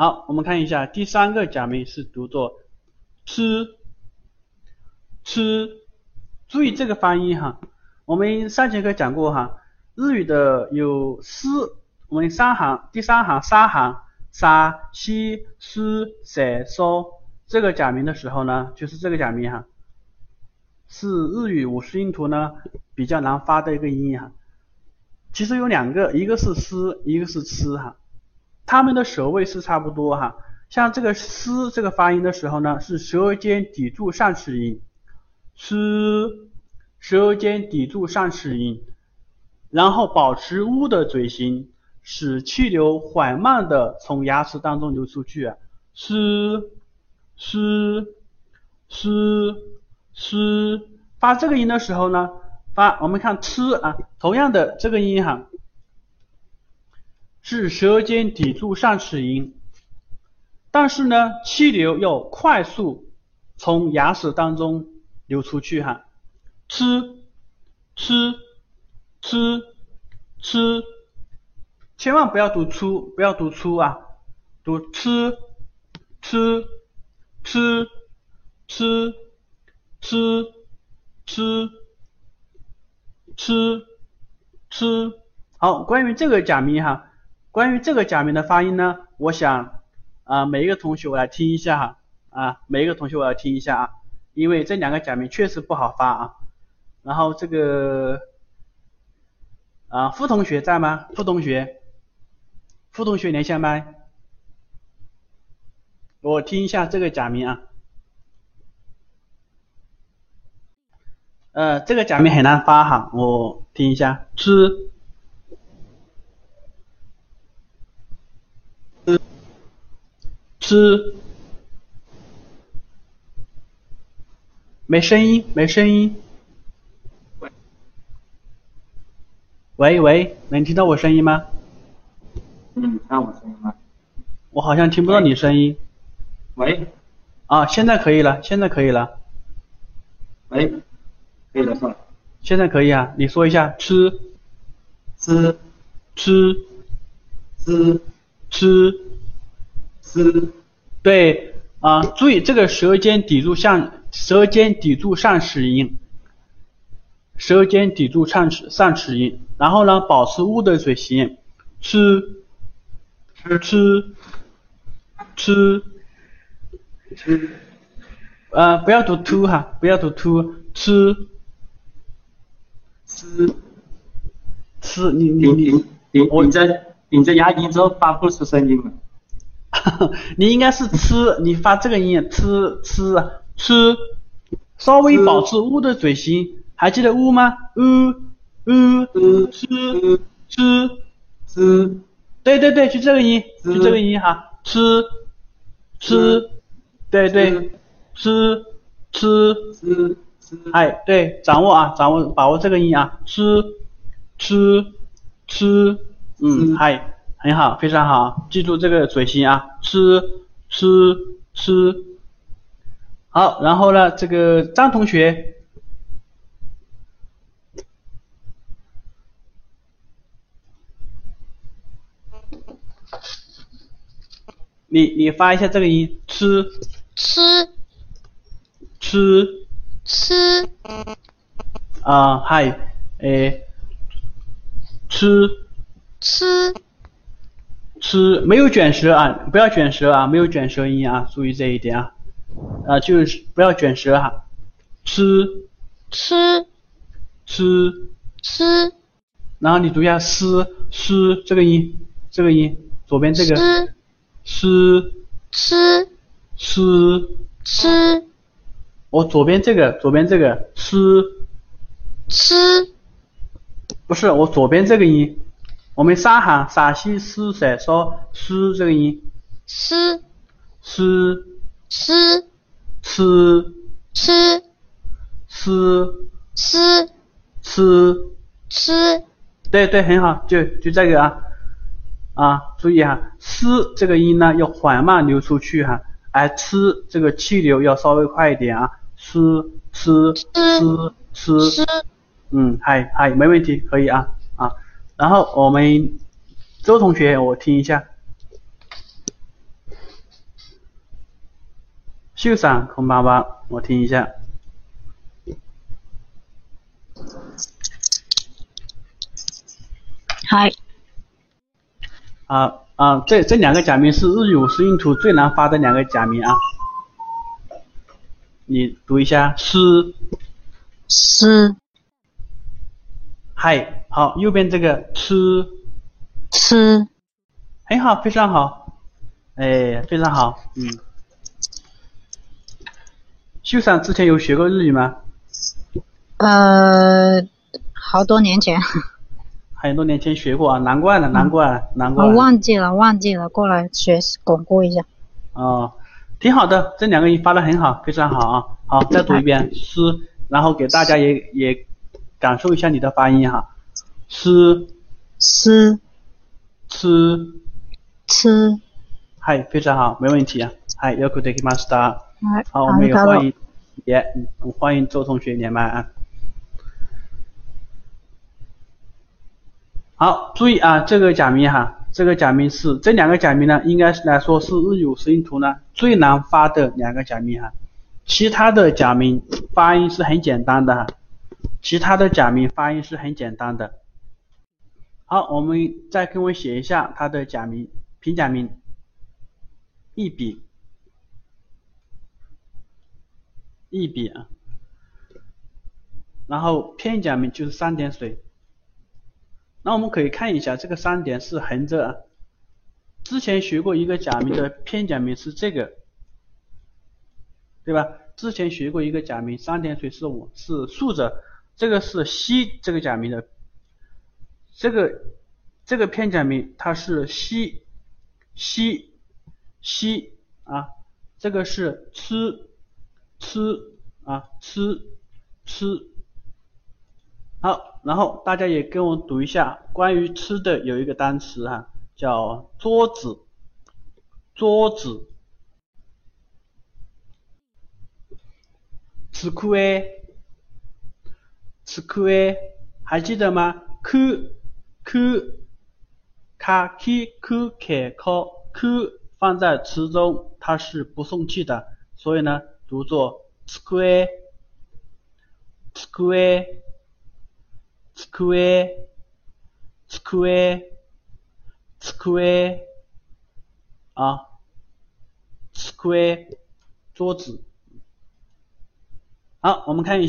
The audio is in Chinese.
好，我们看一下第三个假名是读作吃吃，注意这个发音哈。我们上节课讲过哈，日语的有四，我们三行，第三行三行沙西斯塞嗦这个假名的时候呢，就是这个假名哈，是日语五十音图呢比较难发的一个音哈。其实有两个，一个是斯，一个是吃哈。它们的舌位是差不多哈，像这个“嘶”这个发音的时候呢，是舌尖抵住上齿龈，嘶，舌尖抵住上齿龈，然后保持“呜”的嘴型，使气流缓慢的从牙齿当中流出去，嘶，嘶，嘶，嘶。发这个音的时候呢，发我们看“吃”啊，同样的这个音哈。是舌尖抵住上齿龈，但是呢，气流要快速从牙齿当中流出去哈，吃吃吃吃，千万不要读粗，不要读粗啊，读吃吃吃吃吃吃吃吃，好，关于这个假名哈。关于这个假名的发音呢，我想啊每一个同学我来听一下哈啊每一个同学我来听一下啊，因为这两个假名确实不好发啊。然后这个啊付同学在吗？付同学，付同学连下麦，我听一下这个假名啊。呃这个假名很难发哈，我听一下，吃。吃，没声音，没声音。喂喂，能听到我声音吗？能听到我声音吗？我好像听不到你声音。喂。啊，现在可以了，现在可以了。喂，可以了是吧？现在可以啊，你说一下，吃，吃，吃，吃，吃。是，对啊，注意这个舌尖抵住上，舌尖抵住上齿龈，舌尖抵住上齿上齿龈，然后呢，保持呜的嘴型，吃，吃吃，吃，吃，呃，不要读 to 哈，不要读 to，吃，吃，吃，你你你，你在你在牙龈之后发不出声音了。你应该是吃，你发这个音，吃吃吃，稍微保持呜的嘴型，还记得呜吗？呜呜吃吃吃，对对对，就这个音，就这个音哈，吃吃，对对，吃。吃吃。吃，哎，对，掌握啊，掌握把握这个音啊，吃吃吃，嗯，嗨。很好，非常好，记住这个嘴型啊，吃吃吃。好，然后呢，这个张同学，你你发一下这个音，吃吃吃吃。啊，嗨，诶，吃吃。吃没有卷舌啊，不要卷舌啊，没有卷舌音啊，注意这一点啊，啊就是不要卷舌哈，吃吃吃吃，然后你读一下诗诗这个音，这个音左边这个。诗吃诗吃，我左边这个左边这个诗吃，不是我左边这个音。我们三行陕西四塞说吃这个音，吃吃吃吃吃吃吃吃吃，对对很好，就就这个啊。啊，注意哈，吃这个音呢要缓慢流出去哈，而吃这个气流要稍微快一点啊，吃吃吃吃，嗯，嗨嗨没问题，可以啊。然后我们周同学，我听一下。秀伞空巴巴，我听一下。嗨，啊啊，这这两个假名是日语五十音图最难发的两个假名啊。你读一下，诗，诗，嗨，好，右边这个吃，吃，很好，非常好，哎，非常好，嗯。秀伞之前有学过日语吗？呃，好多年前，很多年前学过啊，难怪了，难怪了，难怪我。忘记了，忘记了，过来学习巩固一下。哦，挺好的，这两个音发的很好，非常好啊。好，再读一遍诗，然后给大家也也感受一下你的发音哈。诗，吃，吃，吃，嗨，非常好，没问题啊。嗨，よくできました。哎，好，我阿里嘎多，们也欢迎也嗯欢迎周同学连麦啊。好，注意啊，这个假名哈，这个假名是这两个假名呢，应该是来说是日语五十音图呢最难发的两个假名哈。其他的假名发音是很简单的哈， 其他的假名发音是很简单的。好，我们再跟我写一下它的假名平假名，一笔，一笔啊。然后片假名就是三点水。那我们可以看一下，这个三点是横着啊。之前学过一个假名的片假名是这个，对吧？之前学过一个假名，三点水是我是竖着，这个是西这个假名的，这个这个片假名它是西西西啊，这个是吃吃啊吃吃。好，然后大家也跟我读一下关于吃的有一个单词哈、叫桌子，桌子。吃苦 square，还记得吗？k k k k k k k k 放在词中，它是不送气的，所以呢，读作 square square square square square 啊，square 桌子。好，我们看一下。